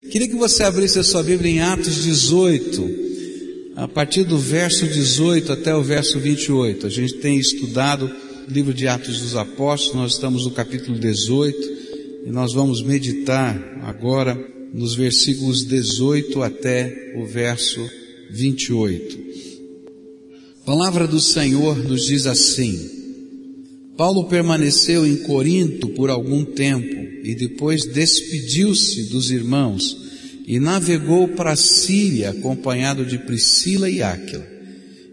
Queria que você abrisse a sua Bíblia em Atos 18, a partir do verso 18 até o verso 28. A gente tem estudado o livro de Atos dos Apóstolos, nós estamos no capítulo 18 e nós vamos meditar agora nos versículos 18 até o verso 28. A palavra do Senhor nos diz assim: Paulo permaneceu em Corinto por algum tempo e depois despediu-se dos irmãos e navegou para Síria acompanhado de Priscila e Áquila.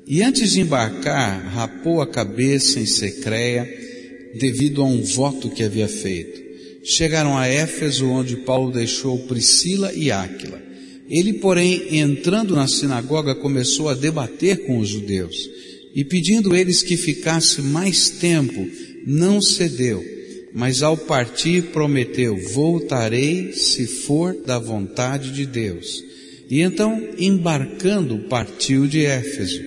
E antes de embarcar, rapou a cabeça em Secreia devido a um voto que havia feito. Chegaram a Éfeso, onde Paulo deixou Priscila e Áquila. Ele, porém, entrando na sinagoga, começou a debater com os judeus e pedindo eles que ficasse mais tempo, não cedeu, mas ao partir prometeu, voltarei se for da vontade de Deus. E então, embarcando, partiu de Éfeso.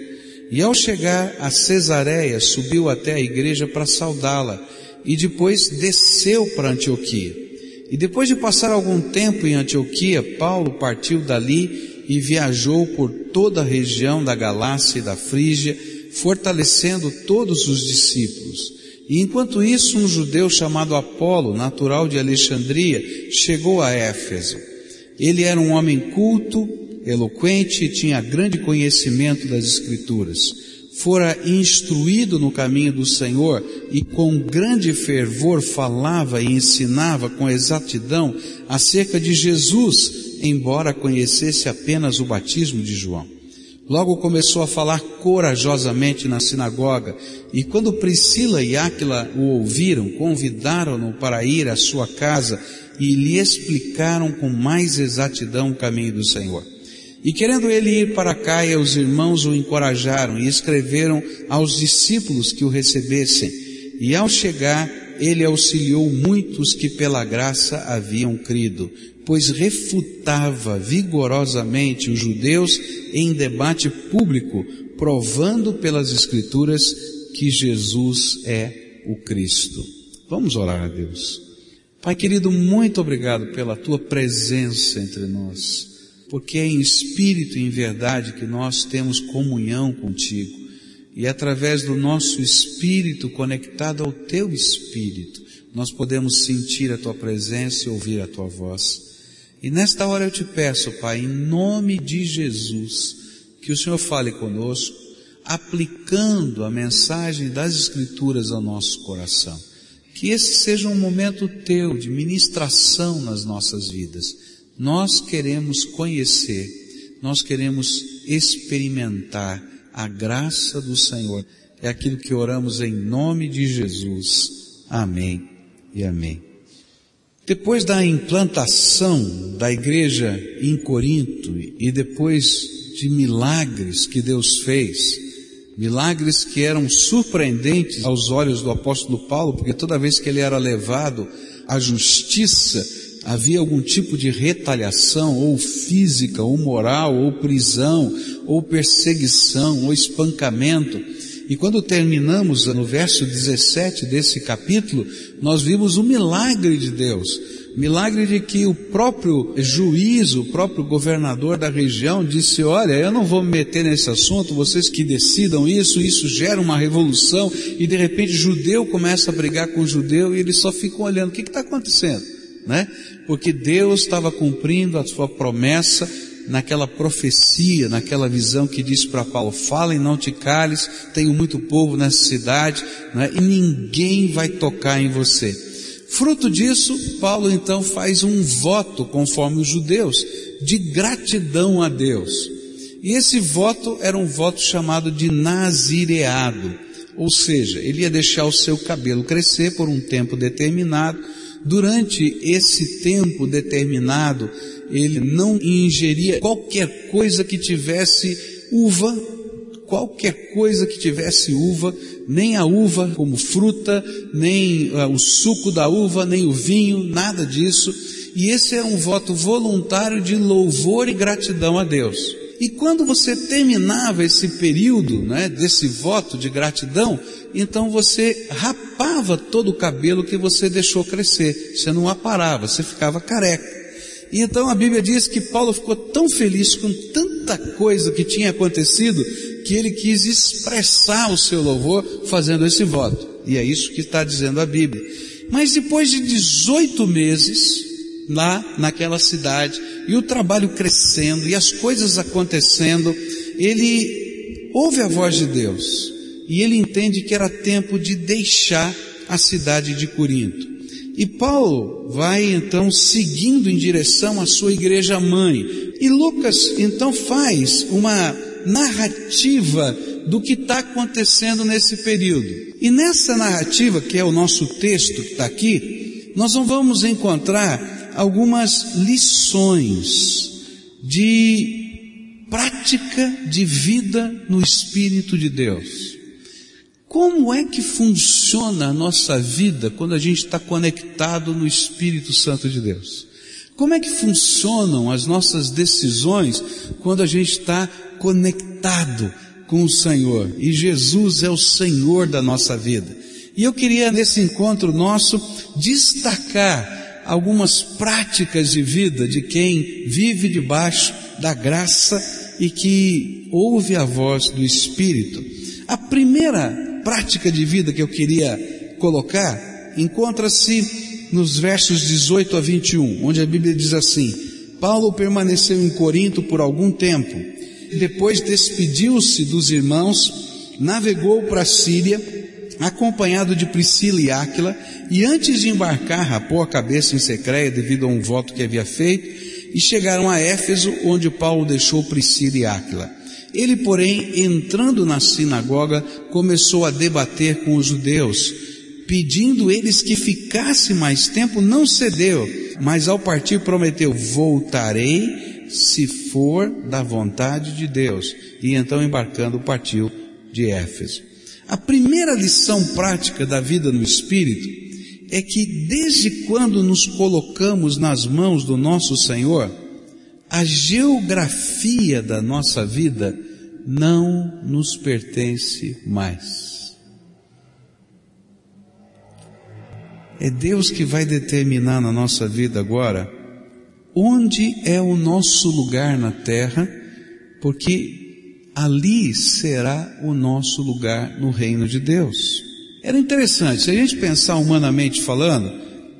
E ao chegar a Cesareia, subiu até a igreja para saudá-la, e depois desceu para Antioquia. E depois de passar algum tempo em Antioquia, Paulo partiu dali e viajou por toda a região da Galácia e da Frígia, fortalecendo todos os discípulos. E enquanto isso, um judeu chamado Apolo, natural de Alexandria, chegou a Éfeso. Ele era um homem culto, eloquente e tinha grande conhecimento das Escrituras. Fora instruído no caminho do Senhor e com grande fervor falava e ensinava com exatidão acerca de Jesus, embora conhecesse apenas o batismo de João. Logo começou a falar corajosamente na sinagoga, e quando Priscila e Áquila o ouviram, convidaram-no para ir à sua casa e lhe explicaram com mais exatidão o caminho do Senhor. E querendo ele ir para Caia, os irmãos o encorajaram e escreveram aos discípulos que o recebessem. E ao chegar, ele auxiliou muitos que pela graça haviam crido, pois refutava vigorosamente os judeus em debate público, provando pelas Escrituras que Jesus é o Cristo. Vamos orar a Deus. Pai querido, muito obrigado pela tua presença entre nós, porque é em espírito e em verdade que nós temos comunhão contigo. E através do nosso espírito conectado ao teu espírito, nós podemos sentir a tua presença e ouvir a tua voz. E nesta hora eu te peço, Pai, em nome de Jesus, que o Senhor fale conosco, aplicando a mensagem das Escrituras ao nosso coração. Que esse seja um momento teu de ministração nas nossas vidas. Nós queremos conhecer, nós queremos experimentar a graça do Senhor. É aquilo que oramos em nome de Jesus. Amém e amém. Depois da implantação da igreja em Corinto e depois de milagres que Deus fez, milagres que eram surpreendentes aos olhos do apóstolo Paulo, porque toda vez que ele era levado à justiça, havia algum tipo de retaliação, ou física, ou moral, ou prisão, ou perseguição, ou espancamento. E quando terminamos no verso 17 desse capítulo, nós vimos o milagre de Deus. Milagre de que o próprio juiz, o próprio governador da região disse, olha, eu não vou me meter nesse assunto, vocês que decidam isso, isso gera uma revolução, e de repente judeu começa a brigar com judeu e eles só ficam olhando, o que está acontecendo? Né? Porque Deus estava cumprindo a sua promessa naquela profecia, naquela visão que disse para Paulo, fala e não te cales, tenho muito povo nessa cidade, é? e ninguém vai tocar em você. Fruto disso, Paulo então faz um voto, conforme os judeus, de gratidão a Deus. E esse voto era um voto chamado de nazireado, ou seja, ele ia deixar o seu cabelo crescer por um tempo determinado, durante esse tempo determinado, ele não ingeria qualquer coisa que tivesse uva, qualquer coisa que tivesse uva, nem a uva como fruta, nem uh, o suco da uva, nem o vinho, nada disso. E esse era um voto voluntário de louvor e gratidão a Deus. E quando você terminava esse período, né, desse voto de gratidão, então você rapava todo o cabelo que você deixou crescer. Você não aparava, você ficava careca. E então a Bíblia diz que Paulo ficou tão feliz com tanta coisa que tinha acontecido que ele quis expressar o seu louvor fazendo esse voto. E é isso que está dizendo a Bíblia. Mas depois de 18 meses, lá naquela cidade, e o trabalho crescendo, e as coisas acontecendo, ele ouve a voz de Deus, e ele entende que era tempo de deixar a cidade de Corinto. E Paulo vai então seguindo em direção à sua igreja mãe. E Lucas então faz uma narrativa do que está acontecendo nesse período. E nessa narrativa, que é o nosso texto que está aqui, nós vamos encontrar algumas lições de prática de vida no Espírito de Deus. Como é que funciona a nossa vida quando a gente está conectado no Espírito Santo de Deus? Como é que funcionam as nossas decisões quando a gente está conectado com o Senhor? E Jesus é o Senhor da nossa vida. E eu queria nesse encontro nosso destacar algumas práticas de vida de quem vive debaixo da graça e que ouve a voz do Espírito. A primeira prática de vida que eu queria colocar encontra-se nos versos 18 a 21, onde a Bíblia diz assim: Paulo permaneceu em Corinto por algum tempo, depois despediu-se dos irmãos, navegou para a Síria, acompanhado de Priscila e Áquila, e antes de embarcar rapou a cabeça em Secreia devido a um voto que havia feito, e chegaram a Éfeso, onde Paulo deixou Priscila e Áquila. Ele, porém, entrando na sinagoga, começou a debater com os judeus, pedindo eles que ficasse mais tempo, não cedeu, mas ao partir prometeu: Voltarei se for da vontade de Deus. E então, embarcando, partiu de Éfeso. A primeira lição prática da vida no Espírito é que desde quando nos colocamos nas mãos do nosso Senhor, a geografia da nossa vida não nos pertence mais. É Deus que vai determinar na nossa vida agora onde é o nosso lugar na terra, porque ali será o nosso lugar no reino de Deus. Era interessante, se a gente pensar humanamente falando,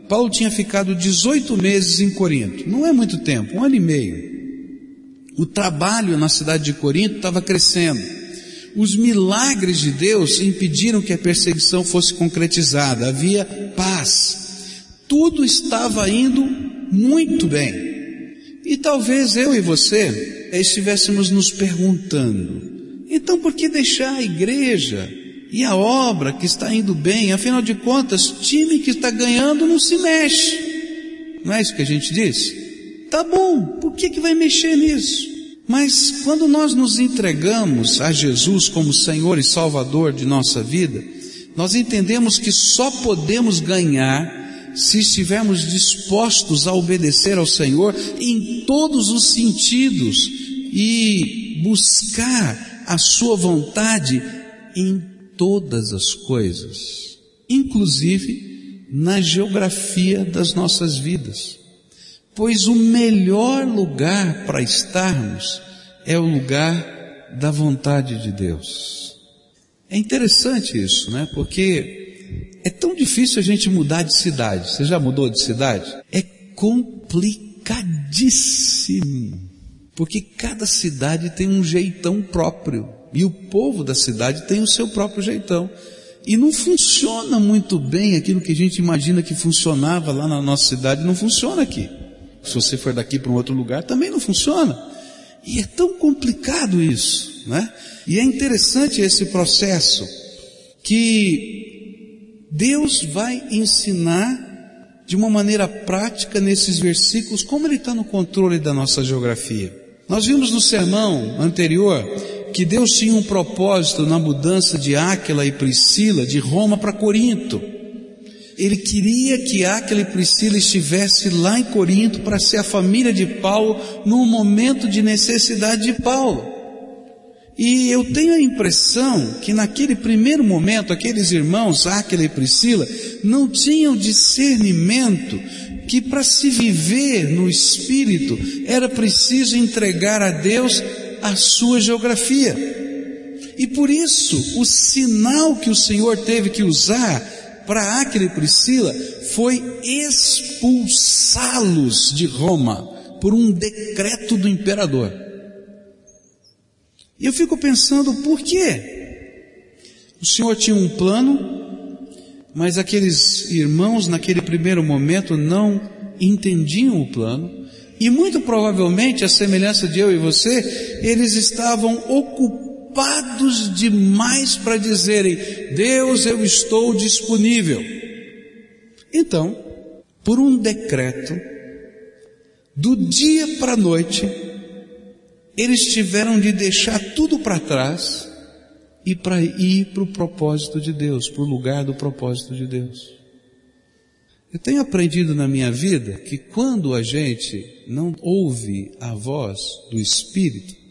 Paulo tinha ficado 18 meses em Corinto. Não é muito tempo, um ano e meio. O trabalho na cidade de Corinto estava crescendo. Os milagres de Deus impediram que a perseguição fosse concretizada. Havia paz. Tudo estava indo muito bem. E talvez eu e você estivéssemos nos perguntando: então por que deixar a igreja e a obra que está indo bem? Afinal de contas, time que está ganhando não se mexe. Não é isso que a gente diz? Tá bom, por que que vai mexer nisso? Mas quando nós nos entregamos a Jesus como Senhor e Salvador de nossa vida, nós entendemos que só podemos ganhar se estivermos dispostos a obedecer ao Senhor em todos os sentidos e buscar a Sua vontade em todas as coisas, inclusive na geografia das nossas vidas pois o melhor lugar para estarmos é o lugar da vontade de Deus. É interessante isso, né? Porque é tão difícil a gente mudar de cidade. Você já mudou de cidade? É complicadíssimo. Porque cada cidade tem um jeitão próprio. E o povo da cidade tem o seu próprio jeitão. E não funciona muito bem aquilo que a gente imagina que funcionava lá na nossa cidade, não funciona aqui. Se você for daqui para um outro lugar, também não funciona. E é tão complicado isso, né? E é interessante esse processo que Deus vai ensinar de uma maneira prática nesses versículos como Ele está no controle da nossa geografia. Nós vimos no sermão anterior que Deus tinha um propósito na mudança de Áquila e Priscila de Roma para Corinto. Ele queria que Aquila e Priscila estivesse lá em Corinto para ser a família de Paulo num momento de necessidade de Paulo. E eu tenho a impressão que naquele primeiro momento, aqueles irmãos, Aquila e Priscila, não tinham discernimento que para se viver no Espírito era preciso entregar a Deus a sua geografia. E por isso, o sinal que o Senhor teve que usar para Aquila e Priscila foi expulsá-los de Roma por um decreto do imperador. E eu fico pensando, por quê? O Senhor tinha um plano, mas aqueles irmãos naquele primeiro momento não entendiam o plano, e muito provavelmente, a semelhança de eu e você, eles estavam ocupados demais para dizerem: Deus, eu estou disponível. Então, por um decreto, do dia para a noite, eles tiveram de deixar tudo para trás e para ir para o propósito de Deus, para o lugar do propósito de Deus. Eu tenho aprendido na minha vida que quando a gente não ouve a voz do Espírito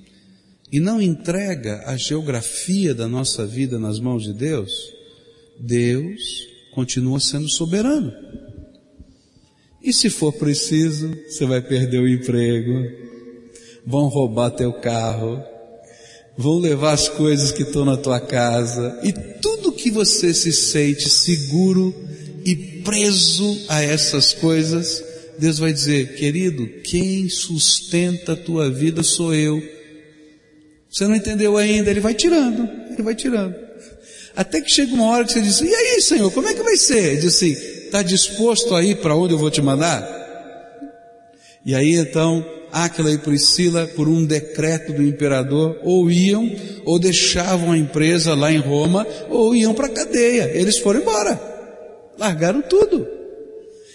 e não entrega a geografia da nossa vida nas mãos de Deus, Deus continua sendo soberano. E se for preciso, você vai perder o emprego, vão roubar teu carro, vão levar as coisas que estão na tua casa e tudo que você se sente seguro e preso a essas coisas, Deus vai dizer, querido, quem sustenta a tua vida sou eu. Você não entendeu ainda? Ele vai tirando, ele vai tirando. Até que chega uma hora que você diz, e aí Senhor, como é que vai ser? Ele diz assim, está disposto a ir para onde eu vou te mandar? E aí então, Áquila e Priscila, por um decreto do imperador, ou iam, ou deixavam a empresa lá em Roma, ou iam para a cadeia. Eles foram embora. Largaram tudo.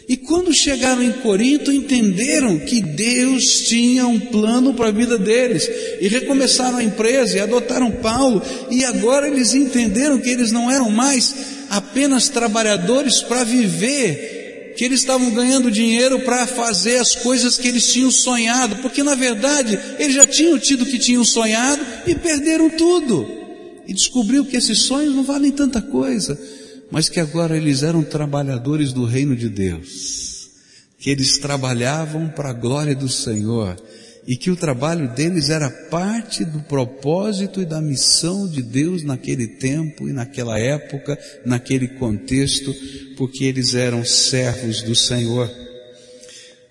E quando chegaram em Corinto, entenderam que Deus tinha um plano para a vida deles. E recomeçaram a empresa e adotaram Paulo. E agora eles entenderam que eles não eram mais apenas trabalhadores para viver, que eles estavam ganhando dinheiro para fazer as coisas que eles tinham sonhado. Porque na verdade, eles já tinham tido o que tinham sonhado e perderam tudo. E descobriu que esses sonhos não valem tanta coisa mas que agora eles eram trabalhadores do reino de Deus, que eles trabalhavam para a glória do Senhor e que o trabalho deles era parte do propósito e da missão de Deus naquele tempo e naquela época, naquele contexto, porque eles eram servos do Senhor.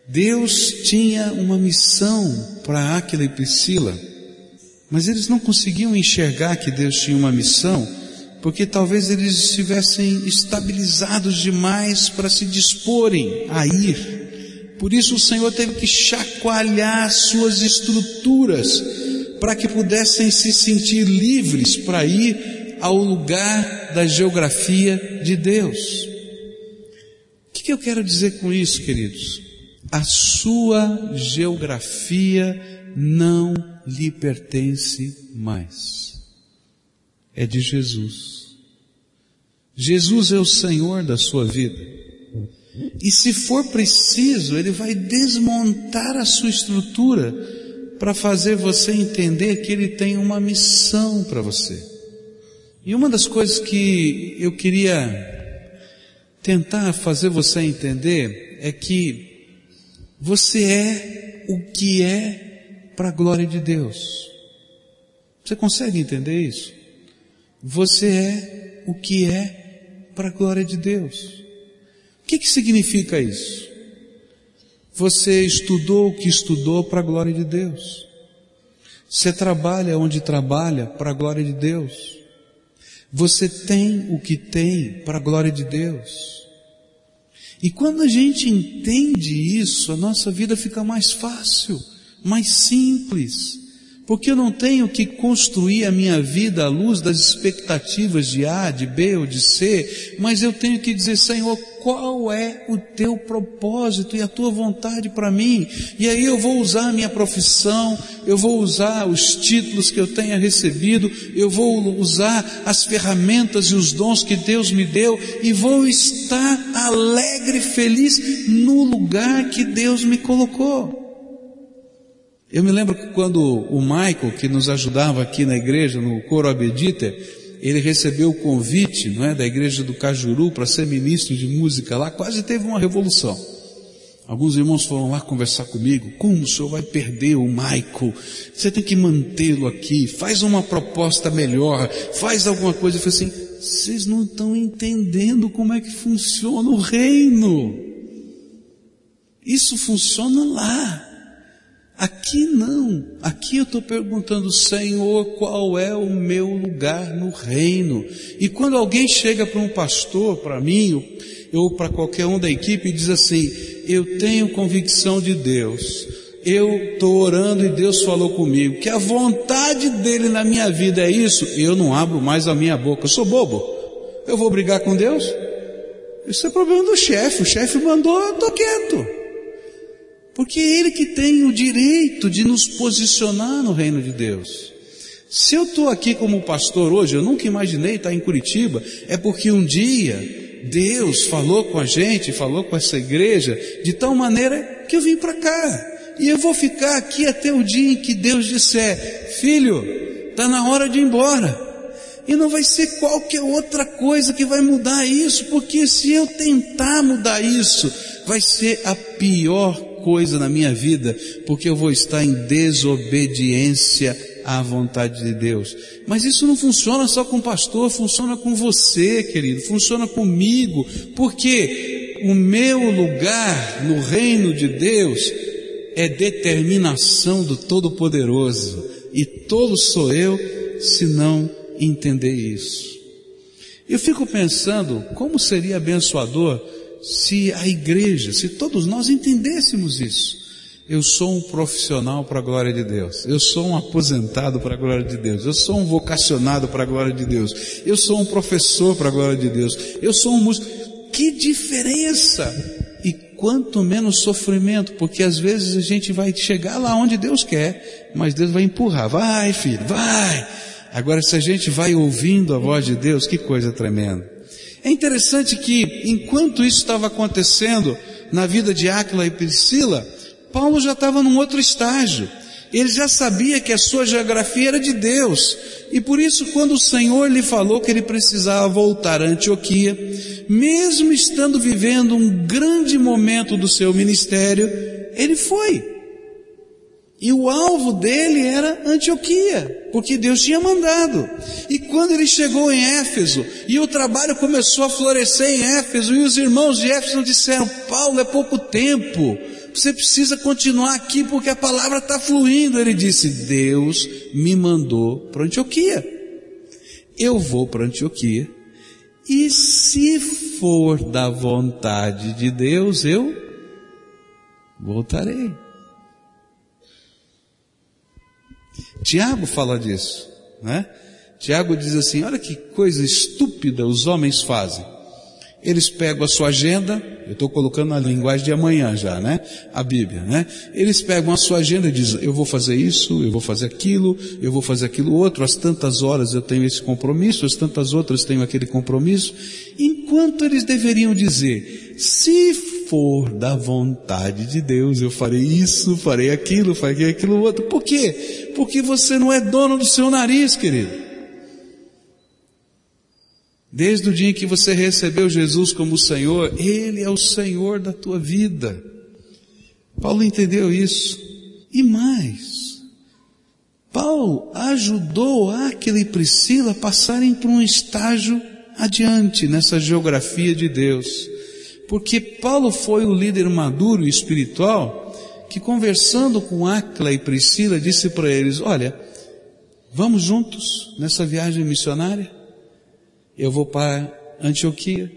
Deus tinha uma missão para Aquila e Priscila, mas eles não conseguiam enxergar que Deus tinha uma missão porque talvez eles estivessem estabilizados demais para se disporem a ir. Por isso o Senhor teve que chacoalhar suas estruturas para que pudessem se sentir livres para ir ao lugar da geografia de Deus. O que, eu quero dizer com isso, queridos? A sua geografia não lhe pertence mais é de Jesus. Jesus é o Senhor da sua vida. E se for preciso, Ele vai desmontar a sua estrutura para fazer você entender que Ele tem uma missão para você. E uma das coisas que eu queria tentar fazer você entender é que você é o que é para a glória de Deus. Você consegue entender isso? Você é o que é para a glória de Deus. O que, que significa isso? Você estudou o que estudou para a glória de Deus. Você trabalha onde trabalha para a glória de Deus. Você tem o que tem para a glória de Deus. E quando a gente entende isso, a nossa vida fica mais fácil, mais simples porque eu não tenho que construir a minha vida à luz das expectativas de A, de B ou de C, mas eu tenho que dizer, Senhor, qual é o teu propósito e a tua vontade para mim? E aí eu vou usar a minha profissão, eu vou usar os títulos que eu tenha recebido, eu vou usar as ferramentas e os dons que Deus me deu e vou estar alegre, e feliz no lugar que Deus me colocou. Eu me lembro que quando o Michael, que nos ajudava aqui na igreja, no coro Abedita, ele recebeu o convite, não é, da igreja do Cajuru para ser ministro de música lá, quase teve uma revolução. Alguns irmãos foram lá conversar comigo. Como o senhor vai perder o Michael? Você tem que mantê-lo aqui. Faz uma proposta melhor. Faz alguma coisa. Eu falei assim: vocês não estão entendendo como é que funciona o reino. Isso funciona lá. Aqui não. Aqui eu estou perguntando, Senhor, qual é o meu lugar no reino? E quando alguém chega para um pastor, para mim, ou para qualquer um da equipe e diz assim, eu tenho convicção de Deus, eu estou orando e Deus falou comigo, que a vontade dele na minha vida é isso, eu não abro mais a minha boca, eu sou bobo, eu vou brigar com Deus? Isso é problema do chefe, o chefe mandou, eu estou quieto. Porque é ele que tem o direito de nos posicionar no reino de Deus. Se eu estou aqui como pastor hoje, eu nunca imaginei estar em Curitiba, é porque um dia Deus falou com a gente, falou com essa igreja, de tal maneira que eu vim para cá. E eu vou ficar aqui até o dia em que Deus disser, filho, está na hora de ir embora. E não vai ser qualquer outra coisa que vai mudar isso, porque se eu tentar mudar isso, vai ser a pior coisa na minha vida, porque eu vou estar em desobediência à vontade de Deus. Mas isso não funciona só com o pastor, funciona com você, querido, funciona comigo, porque o meu lugar no reino de Deus é determinação do Todo-Poderoso, e tolo sou eu se não entender isso. Eu fico pensando como seria abençoador se a igreja, se todos nós entendêssemos isso. Eu sou um profissional para a glória de Deus. Eu sou um aposentado para a glória de Deus. Eu sou um vocacionado para a glória de Deus. Eu sou um professor para a glória de Deus. Eu sou um músico. Que diferença! E quanto menos sofrimento, porque às vezes a gente vai chegar lá onde Deus quer, mas Deus vai empurrar. Vai, filho, vai! Agora, se a gente vai ouvindo a voz de Deus, que coisa tremenda. É interessante que, enquanto isso estava acontecendo na vida de Áquila e Priscila, Paulo já estava num outro estágio. Ele já sabia que a sua geografia era de Deus. E por isso, quando o Senhor lhe falou que ele precisava voltar a Antioquia, mesmo estando vivendo um grande momento do seu ministério, ele foi. E o alvo dele era Antioquia, porque Deus tinha mandado. E quando ele chegou em Éfeso, e o trabalho começou a florescer em Éfeso, e os irmãos de Éfeso disseram, Paulo, é pouco tempo, você precisa continuar aqui porque a palavra está fluindo. Ele disse, Deus me mandou para Antioquia. Eu vou para Antioquia. E se for da vontade de Deus, eu voltarei. Tiago fala disso, né? Tiago diz assim: olha que coisa estúpida os homens fazem. Eles pegam a sua agenda, eu estou colocando na linguagem de amanhã já, né? A Bíblia, né? Eles pegam a sua agenda e dizem, eu vou fazer isso, eu vou fazer aquilo, eu vou fazer aquilo outro, às tantas horas eu tenho esse compromisso, às tantas outras tenho aquele compromisso, enquanto eles deveriam dizer, se for da vontade de Deus, eu farei isso, farei aquilo, farei aquilo outro. Por quê? Porque você não é dono do seu nariz, querido. Desde o dia em que você recebeu Jesus como Senhor, Ele é o Senhor da tua vida. Paulo entendeu isso. E mais, Paulo ajudou Aquila e Priscila a passarem por um estágio adiante nessa geografia de Deus. Porque Paulo foi o líder maduro espiritual que conversando com Aquila e Priscila disse para eles, olha, vamos juntos nessa viagem missionária? eu vou para Antioquia.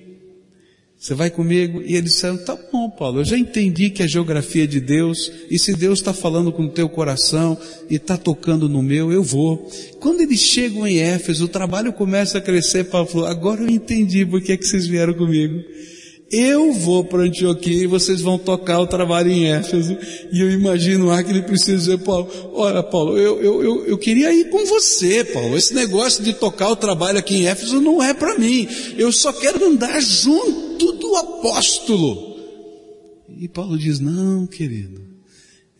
Você vai comigo? E eles disseram, tá bom, Paulo, eu já entendi que é geografia de Deus, e se Deus está falando com o teu coração e está tocando no meu, eu vou. Quando eles chegam em Éfeso, o trabalho começa a crescer, Paulo falou, agora eu entendi por que, é que vocês vieram comigo. Eu vou para Antioquia e vocês vão tocar o trabalho em Éfeso. E eu imagino lá que ele precisa dizer, Paulo, olha Paulo, eu, eu, eu, eu queria ir com você, Paulo. Esse negócio de tocar o trabalho aqui em Éfeso não é para mim. Eu só quero andar junto do apóstolo. E Paulo diz, não, querido,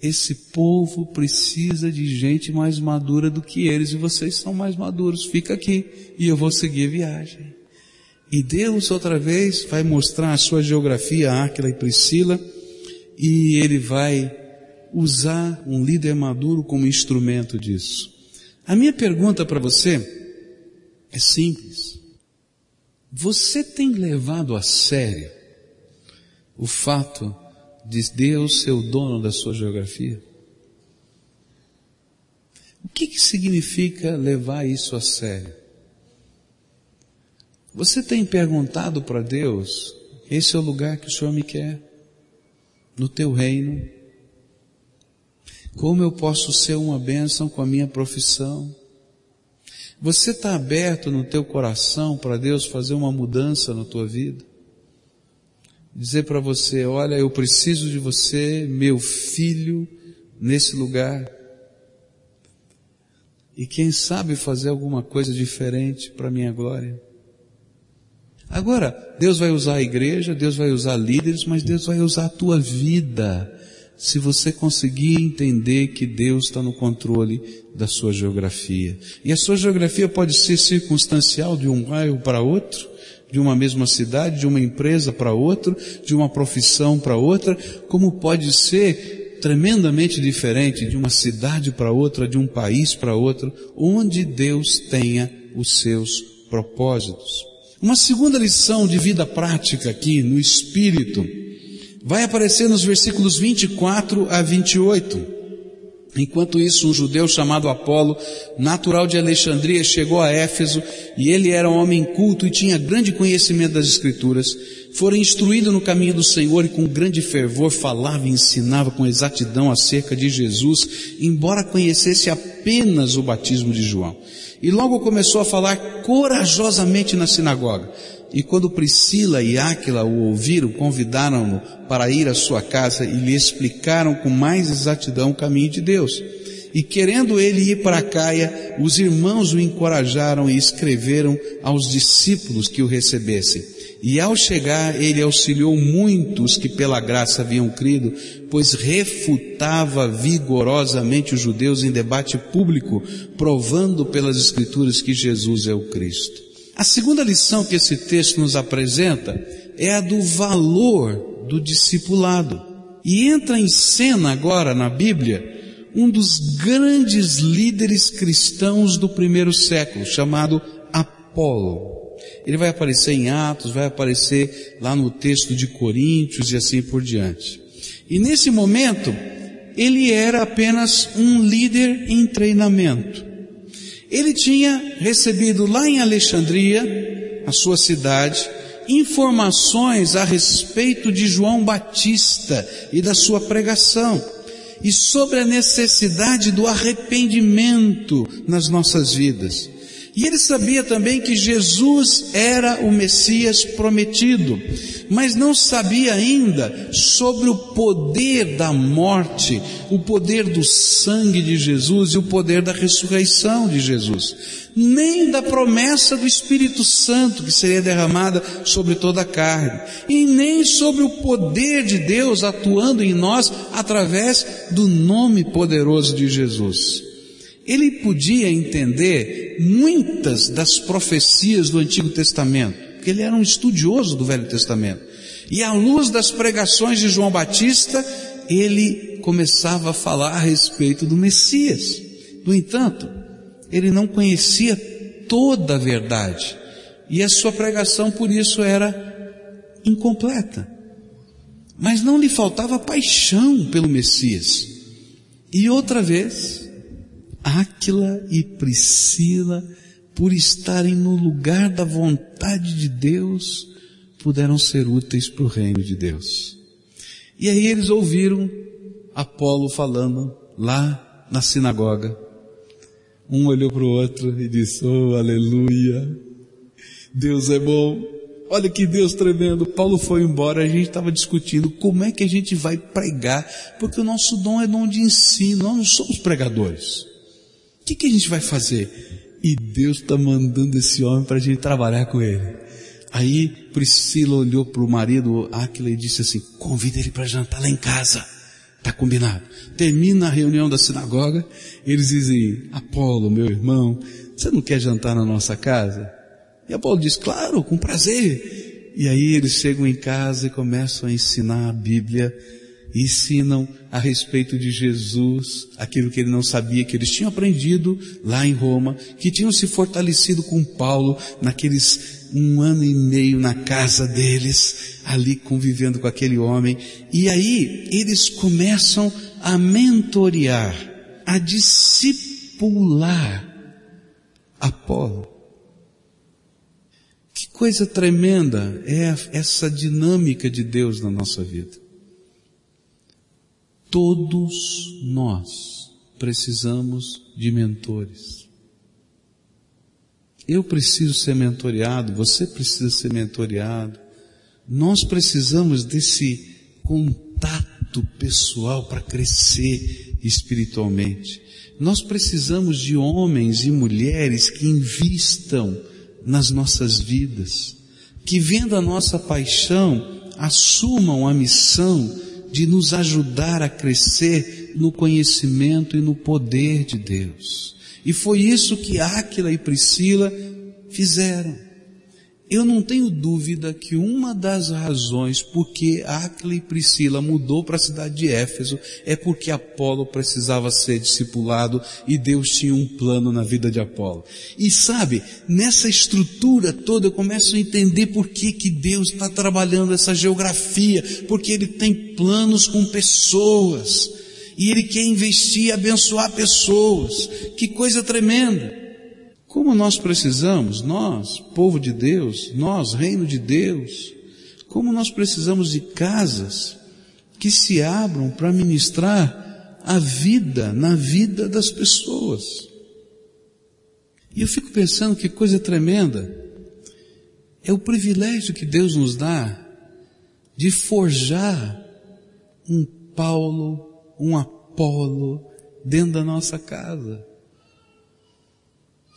esse povo precisa de gente mais madura do que eles e vocês são mais maduros. Fica aqui e eu vou seguir a viagem. E Deus outra vez vai mostrar a sua geografia a Áquila e Priscila. e ele vai usar um líder maduro como instrumento disso. A minha pergunta para você é simples. Você tem levado a sério o fato de Deus ser o dono da sua geografia? O que, que significa levar isso a sério? Você tem perguntado para Deus, esse é o lugar que o Senhor me quer? No teu reino? Como eu posso ser uma bênção com a minha profissão? Você está aberto no teu coração para Deus fazer uma mudança na tua vida? Dizer para você, olha, eu preciso de você, meu filho, nesse lugar. E quem sabe fazer alguma coisa diferente para minha glória. Agora, Deus vai usar a igreja, Deus vai usar líderes, mas Deus vai usar a tua vida se você conseguir entender que Deus está no controle da sua geografia. E a sua geografia pode ser circunstancial de um bairro para outro, de uma mesma cidade, de uma empresa para outra, de uma profissão para outra, como pode ser tremendamente diferente de uma cidade para outra, de um país para outro, onde Deus tenha os seus propósitos. Uma segunda lição de vida prática aqui no Espírito vai aparecer nos versículos 24 a 28. Enquanto isso, um judeu chamado Apolo, natural de Alexandria, chegou a Éfeso e ele era um homem culto e tinha grande conhecimento das Escrituras. Fora instruído no caminho do Senhor e com grande fervor falava e ensinava com exatidão acerca de Jesus, embora conhecesse apenas o batismo de João. E logo começou a falar corajosamente na sinagoga. E quando Priscila e Áquila o ouviram, convidaram-no para ir à sua casa e lhe explicaram com mais exatidão o caminho de Deus. E querendo ele ir para Caia, os irmãos o encorajaram e escreveram aos discípulos que o recebessem. E ao chegar, ele auxiliou muitos que pela graça haviam crido, pois refutava vigorosamente os judeus em debate público, provando pelas escrituras que Jesus é o Cristo. A segunda lição que esse texto nos apresenta é a do valor do discipulado. E entra em cena agora na Bíblia um dos grandes líderes cristãos do primeiro século, chamado Apolo. Ele vai aparecer em Atos, vai aparecer lá no texto de Coríntios e assim por diante. E nesse momento, ele era apenas um líder em treinamento. Ele tinha recebido lá em Alexandria, a sua cidade, informações a respeito de João Batista e da sua pregação e sobre a necessidade do arrependimento nas nossas vidas. E ele sabia também que Jesus era o Messias prometido, mas não sabia ainda sobre o poder da morte, o poder do sangue de Jesus e o poder da ressurreição de Jesus, nem da promessa do Espírito Santo que seria derramada sobre toda a carne, e nem sobre o poder de Deus atuando em nós através do nome poderoso de Jesus. Ele podia entender muitas das profecias do Antigo Testamento, porque ele era um estudioso do Velho Testamento. E à luz das pregações de João Batista, ele começava a falar a respeito do Messias. No entanto, ele não conhecia toda a verdade. E a sua pregação por isso era incompleta. Mas não lhe faltava paixão pelo Messias. E outra vez, Áquila e Priscila, por estarem no lugar da vontade de Deus, puderam ser úteis para o reino de Deus. E aí eles ouviram Apolo falando lá na sinagoga. Um olhou para o outro e disse, oh aleluia, Deus é bom. Olha que Deus tremendo. Paulo foi embora, a gente estava discutindo como é que a gente vai pregar, porque o nosso dom é dom de ensino, nós não somos pregadores. O que, que a gente vai fazer? E Deus está mandando esse homem para a gente trabalhar com ele. Aí Priscila olhou para o marido Aquila e disse assim: convida ele para jantar lá em casa. Tá combinado. Termina a reunião da sinagoga, eles dizem: Apolo, meu irmão, você não quer jantar na nossa casa? E Apolo diz: claro, com prazer. E aí eles chegam em casa e começam a ensinar a Bíblia ensinam a respeito de Jesus, aquilo que ele não sabia, que eles tinham aprendido lá em Roma, que tinham se fortalecido com Paulo naqueles um ano e meio na casa deles, ali convivendo com aquele homem. E aí eles começam a mentorear, a discipular Apolo. Que coisa tremenda é essa dinâmica de Deus na nossa vida. Todos nós precisamos de mentores. Eu preciso ser mentoreado, você precisa ser mentoreado. Nós precisamos desse contato pessoal para crescer espiritualmente. Nós precisamos de homens e mulheres que invistam nas nossas vidas, que vendo a nossa paixão, assumam a missão de nos ajudar a crescer no conhecimento e no poder de Deus. E foi isso que Áquila e Priscila fizeram. Eu não tenho dúvida que uma das razões por que Áquila e Priscila mudou para a cidade de Éfeso é porque Apolo precisava ser discipulado e Deus tinha um plano na vida de Apolo. E sabe, nessa estrutura toda eu começo a entender por que, que Deus está trabalhando essa geografia, porque Ele tem planos com pessoas e Ele quer investir e abençoar pessoas. Que coisa tremenda! Como nós precisamos, nós, povo de Deus, nós, reino de Deus, como nós precisamos de casas que se abram para ministrar a vida na vida das pessoas. E eu fico pensando que coisa tremenda é o privilégio que Deus nos dá de forjar um Paulo, um Apolo dentro da nossa casa.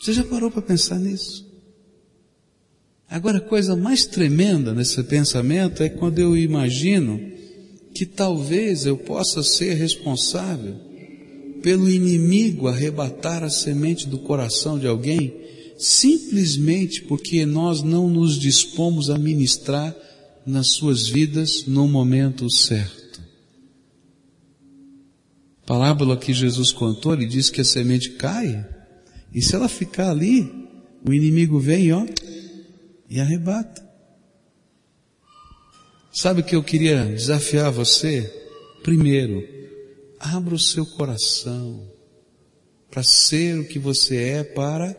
Você já parou para pensar nisso? Agora, a coisa mais tremenda nesse pensamento é quando eu imagino que talvez eu possa ser responsável pelo inimigo arrebatar a semente do coração de alguém, simplesmente porque nós não nos dispomos a ministrar nas suas vidas no momento certo. A parábola que Jesus contou, ele diz que a semente cai e se ela ficar ali, o inimigo vem, ó, e arrebata. Sabe o que eu queria desafiar você? Primeiro, abra o seu coração para ser o que você é para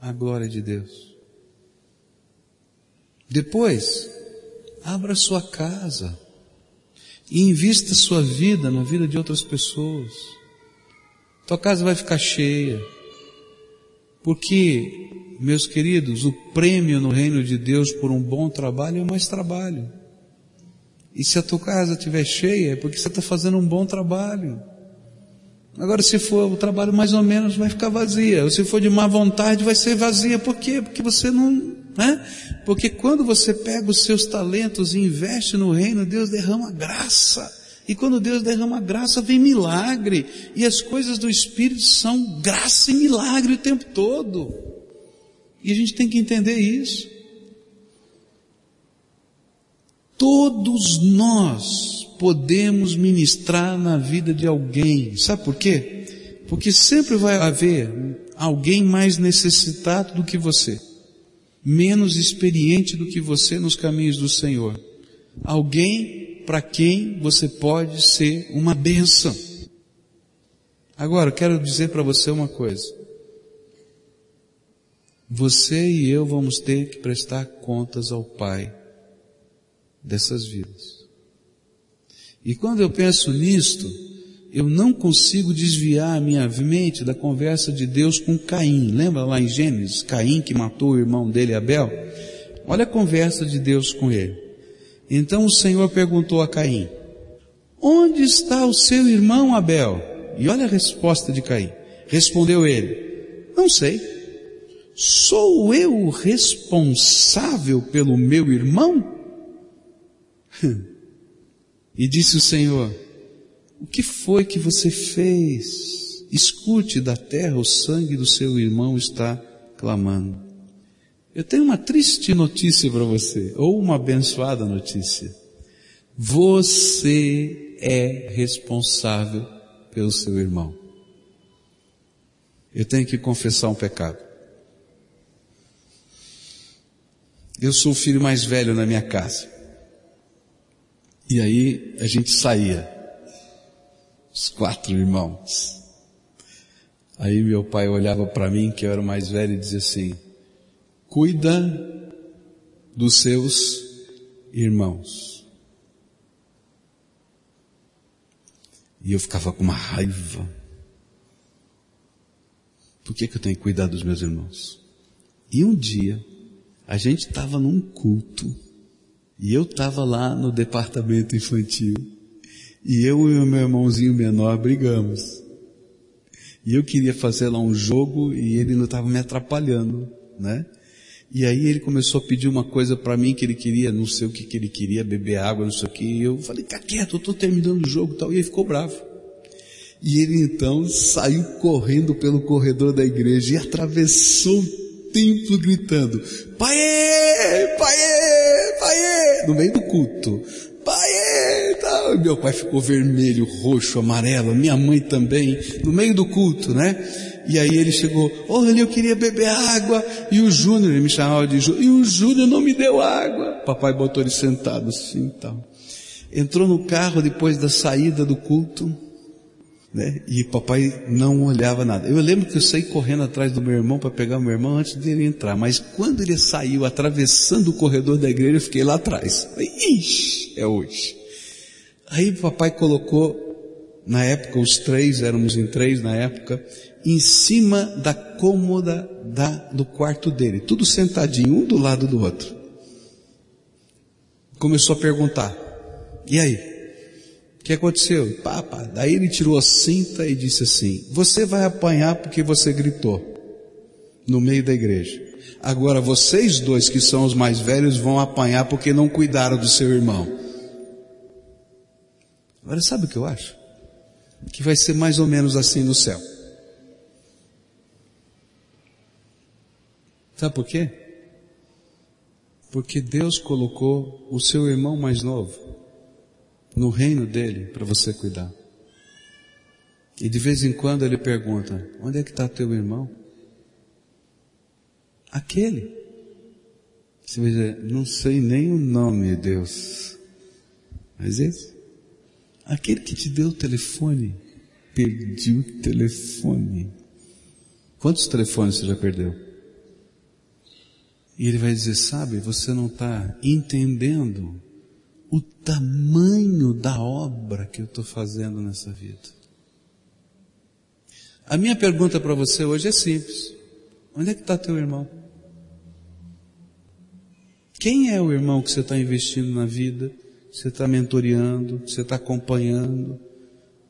a glória de Deus. Depois, abra sua casa e invista sua vida na vida de outras pessoas. Tua casa vai ficar cheia. Porque, meus queridos, o prêmio no reino de Deus por um bom trabalho é mais trabalho. E se a tua casa estiver cheia, é porque você está fazendo um bom trabalho. Agora, se for o trabalho mais ou menos, vai ficar vazia. Ou se for de má vontade, vai ser vazia. Por quê? Porque você não, né? Porque quando você pega os seus talentos e investe no reino, Deus derrama graça. E quando Deus derrama graça, vem milagre. E as coisas do Espírito são graça e milagre o tempo todo. E a gente tem que entender isso. Todos nós podemos ministrar na vida de alguém. Sabe por quê? Porque sempre vai haver alguém mais necessitado do que você, menos experiente do que você nos caminhos do Senhor. Alguém para quem você pode ser uma bênção. Agora, quero dizer para você uma coisa. Você e eu vamos ter que prestar contas ao Pai dessas vidas. E quando eu penso nisto, eu não consigo desviar a minha mente da conversa de Deus com Caim. Lembra lá em Gênesis, Caim que matou o irmão dele, Abel? Olha a conversa de Deus com ele. Então o Senhor perguntou a Caim: Onde está o seu irmão Abel? E olha a resposta de Caim. Respondeu ele: Não sei. Sou eu o responsável pelo meu irmão? e disse o Senhor: O que foi que você fez? Escute da terra, o sangue do seu irmão está clamando. Eu tenho uma triste notícia para você, ou uma abençoada notícia. Você é responsável pelo seu irmão. Eu tenho que confessar um pecado. Eu sou o filho mais velho na minha casa. E aí a gente saía, os quatro irmãos. Aí meu pai olhava para mim, que eu era o mais velho, e dizia assim: cuida dos seus irmãos. E eu ficava com uma raiva. Por que, que eu tenho que cuidar dos meus irmãos? E um dia, a gente estava num culto, e eu estava lá no departamento infantil, e eu e o meu irmãozinho menor brigamos. E eu queria fazer lá um jogo e ele não estava me atrapalhando, né? E aí ele começou a pedir uma coisa para mim que ele queria, não sei o que, que ele queria, beber água, não sei o que. E eu falei, fica quieto, eu estou terminando o jogo e tal. E ele ficou bravo. E ele então saiu correndo pelo corredor da igreja e atravessou o templo gritando, pai, pai, pai, no meio do culto. Pai, tal. meu pai ficou vermelho, roxo, amarelo, minha mãe também, no meio do culto, né? E aí ele chegou, olha, eu queria beber água. E o Júnior, ele me chamava de Júnior, e o Júnior não me deu água. Papai botou ele sentado assim e tal. Entrou no carro depois da saída do culto, né? E papai não olhava nada. Eu lembro que eu saí correndo atrás do meu irmão para pegar o meu irmão antes dele entrar. Mas quando ele saiu atravessando o corredor da igreja, eu fiquei lá atrás. Ixi, é hoje. Aí papai colocou, na época, os três, éramos em três na época, em cima da cômoda da, do quarto dele. Tudo sentadinho, um do lado do outro. Começou a perguntar. E aí? O que aconteceu? Papa. Daí ele tirou a cinta e disse assim: Você vai apanhar porque você gritou no meio da igreja. Agora vocês dois que são os mais velhos vão apanhar porque não cuidaram do seu irmão. Agora sabe o que eu acho? Que vai ser mais ou menos assim no céu. Sabe por quê? Porque Deus colocou o seu irmão mais novo no reino dele para você cuidar. E de vez em quando ele pergunta: onde é que está teu irmão? Aquele. Você vai dizer, não sei nem o nome, Deus. Mas esse? Aquele que te deu o telefone, perdi o telefone. Quantos telefones você já perdeu? E ele vai dizer, sabe, você não está entendendo o tamanho da obra que eu estou fazendo nessa vida. A minha pergunta para você hoje é simples. Onde é que está teu irmão? Quem é o irmão que você está investindo na vida? Que você está mentoreando, que você está acompanhando,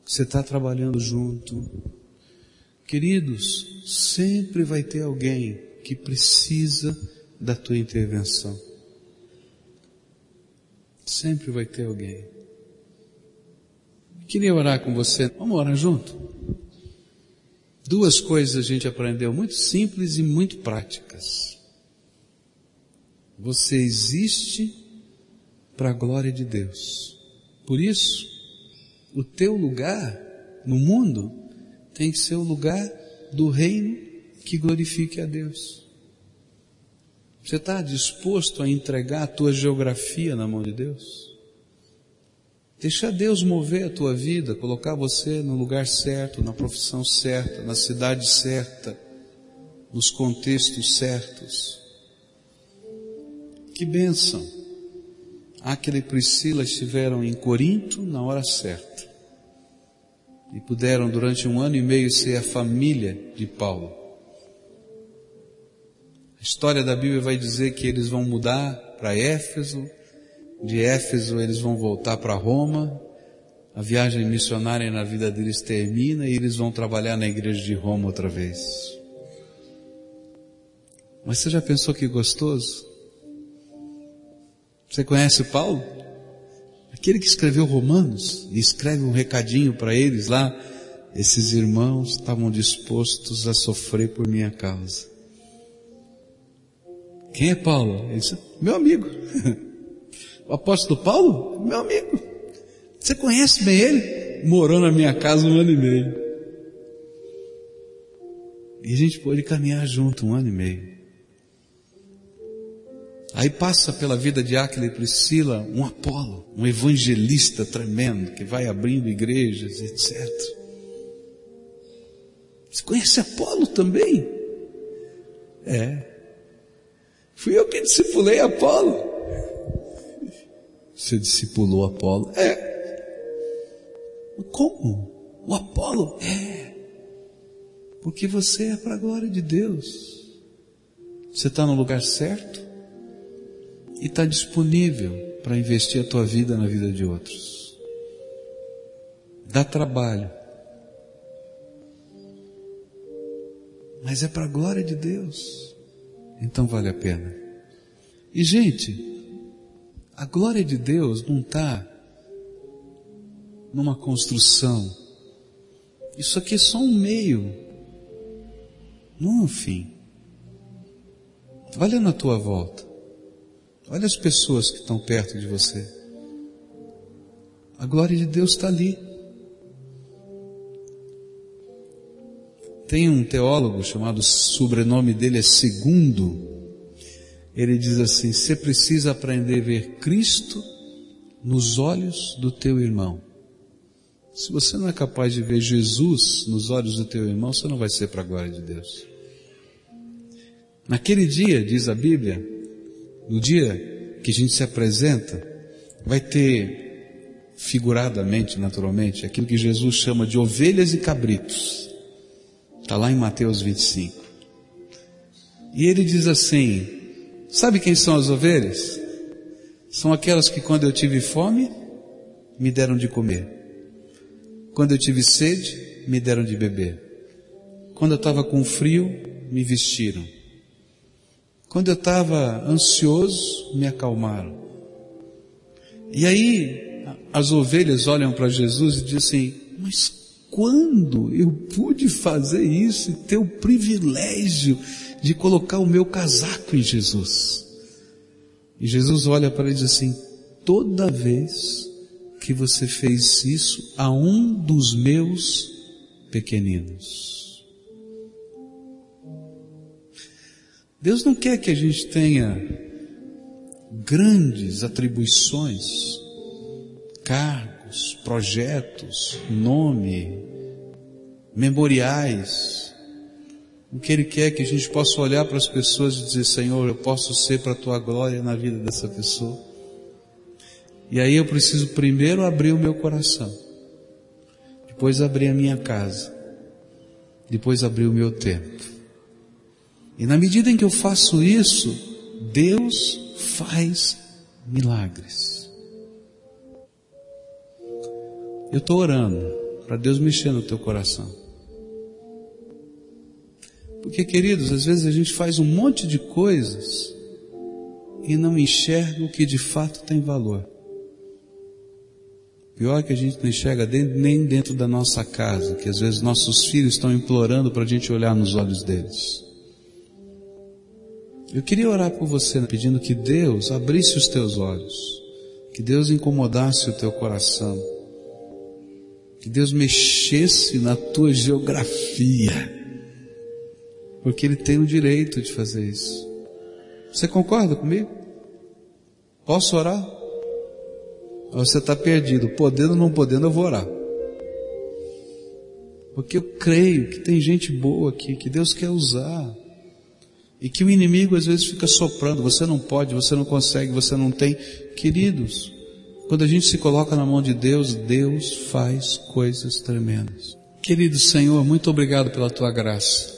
que você está trabalhando junto? Queridos, sempre vai ter alguém que precisa da tua intervenção. Sempre vai ter alguém. Queria orar com você. Vamos orar junto? Duas coisas a gente aprendeu muito simples e muito práticas. Você existe para a glória de Deus. Por isso, o teu lugar no mundo tem que ser o lugar do reino que glorifique a Deus. Você está disposto a entregar a tua geografia na mão de Deus? Deixar Deus mover a tua vida, colocar você no lugar certo, na profissão certa, na cidade certa, nos contextos certos. Que bênção! Aquele e Priscila estiveram em Corinto na hora certa e puderam durante um ano e meio ser a família de Paulo história da Bíblia vai dizer que eles vão mudar para Éfeso, de Éfeso eles vão voltar para Roma, a viagem missionária na vida deles termina e eles vão trabalhar na igreja de Roma outra vez. Mas você já pensou que gostoso? Você conhece Paulo? Aquele que escreveu Romanos e escreve um recadinho para eles lá. Esses irmãos estavam dispostos a sofrer por minha causa. Quem é Paulo? Ele disse, meu amigo. O apóstolo Paulo? Meu amigo. Você conhece bem ele? Morou na minha casa um ano e meio. E a gente pôde caminhar junto um ano e meio. Aí passa pela vida de Áquila e Priscila um Apolo, um evangelista tremendo, que vai abrindo igrejas, etc. Você conhece Apolo também? É. Fui eu que discipulei Apolo. Você discipulou Apolo? É. Como? O Apolo? É. Porque você é para a glória de Deus. Você está no lugar certo e está disponível para investir a tua vida na vida de outros. Dá trabalho. Mas é para a glória de Deus. Então vale a pena. E gente, a glória de Deus não está numa construção. Isso aqui é só um meio, não um fim. Olha na tua volta. Olha as pessoas que estão perto de você. A glória de Deus está ali. Tem um teólogo chamado, sobrenome dele é Segundo. Ele diz assim: você precisa aprender a ver Cristo nos olhos do teu irmão. Se você não é capaz de ver Jesus nos olhos do teu irmão, você não vai ser para a glória de Deus. Naquele dia, diz a Bíblia, no dia que a gente se apresenta, vai ter figuradamente, naturalmente, aquilo que Jesus chama de ovelhas e cabritos. Está lá em Mateus 25. E ele diz assim: Sabe quem são as ovelhas? São aquelas que quando eu tive fome, me deram de comer. Quando eu tive sede, me deram de beber. Quando eu estava com frio, me vestiram. Quando eu estava ansioso, me acalmaram. E aí, as ovelhas olham para Jesus e dizem assim, mas quando eu pude fazer isso e ter o privilégio de colocar o meu casaco em Jesus? E Jesus olha para ele e diz assim, toda vez que você fez isso a um dos meus pequeninos. Deus não quer que a gente tenha grandes atribuições, cargos, projetos, nome, memoriais. O que Ele quer é que a gente possa olhar para as pessoas e dizer, Senhor, eu posso ser para a Tua glória na vida dessa pessoa. E aí eu preciso primeiro abrir o meu coração, depois abrir a minha casa, depois abrir o meu tempo e na medida em que eu faço isso, Deus faz milagres. Eu estou orando para Deus mexer no teu coração. Porque, queridos, às vezes a gente faz um monte de coisas e não enxerga o que de fato tem valor. Pior que a gente não enxerga nem dentro da nossa casa, que às vezes nossos filhos estão implorando para a gente olhar nos olhos deles. Eu queria orar por você, pedindo que Deus abrisse os teus olhos, que Deus incomodasse o teu coração, que Deus mexesse na tua geografia, porque Ele tem o direito de fazer isso. Você concorda comigo? Posso orar? Você está perdido, podendo ou não podendo, eu vou orar. Porque eu creio que tem gente boa aqui, que Deus quer usar. E que o inimigo às vezes fica soprando, você não pode, você não consegue, você não tem. Queridos, quando a gente se coloca na mão de Deus, Deus faz coisas tremendas. Querido Senhor, muito obrigado pela tua graça.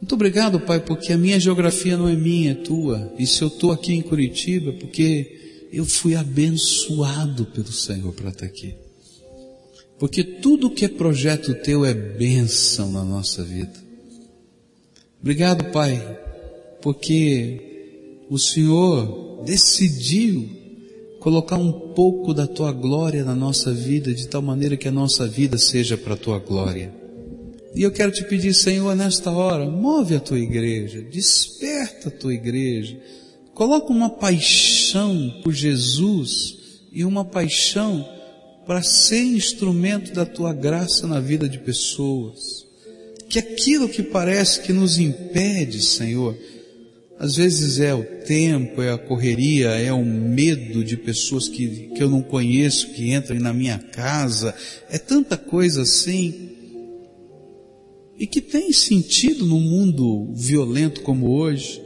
Muito obrigado, Pai, porque a minha geografia não é minha, é tua. E se eu estou aqui em Curitiba, é porque eu fui abençoado pelo Senhor para estar aqui. Porque tudo que é projeto teu é bênção na nossa vida. Obrigado, Pai, porque o Senhor decidiu colocar um pouco da tua glória na nossa vida, de tal maneira que a nossa vida seja para a tua glória. E eu quero te pedir, Senhor, nesta hora, move a tua igreja, desperta a tua igreja, coloca uma paixão por Jesus e uma paixão para ser instrumento da tua graça na vida de pessoas. Que aquilo que parece que nos impede, Senhor, às vezes é o tempo, é a correria, é o medo de pessoas que, que eu não conheço que entrem na minha casa, é tanta coisa assim. E que tem sentido num mundo violento como hoje.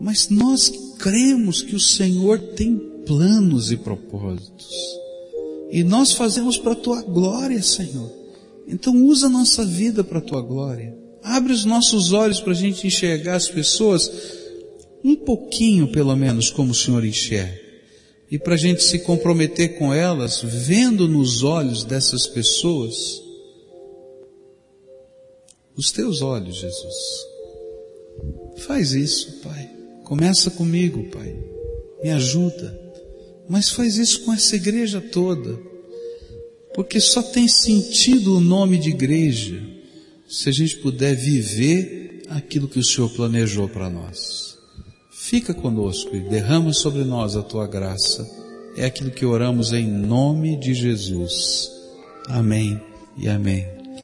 Mas nós cremos que o Senhor tem planos e propósitos. E nós fazemos para a tua glória, Senhor. Então usa a nossa vida para a tua glória. Abre os nossos olhos para a gente enxergar as pessoas um pouquinho, pelo menos, como o Senhor enxerga. E para a gente se comprometer com elas, vendo nos olhos dessas pessoas os teus olhos, Jesus. Faz isso, Pai. Começa comigo, Pai. Me ajuda. Mas faz isso com essa igreja toda. Porque só tem sentido o nome de igreja se a gente puder viver aquilo que o Senhor planejou para nós. Fica conosco e derrama sobre nós a tua graça. É aquilo que oramos em nome de Jesus. Amém e amém.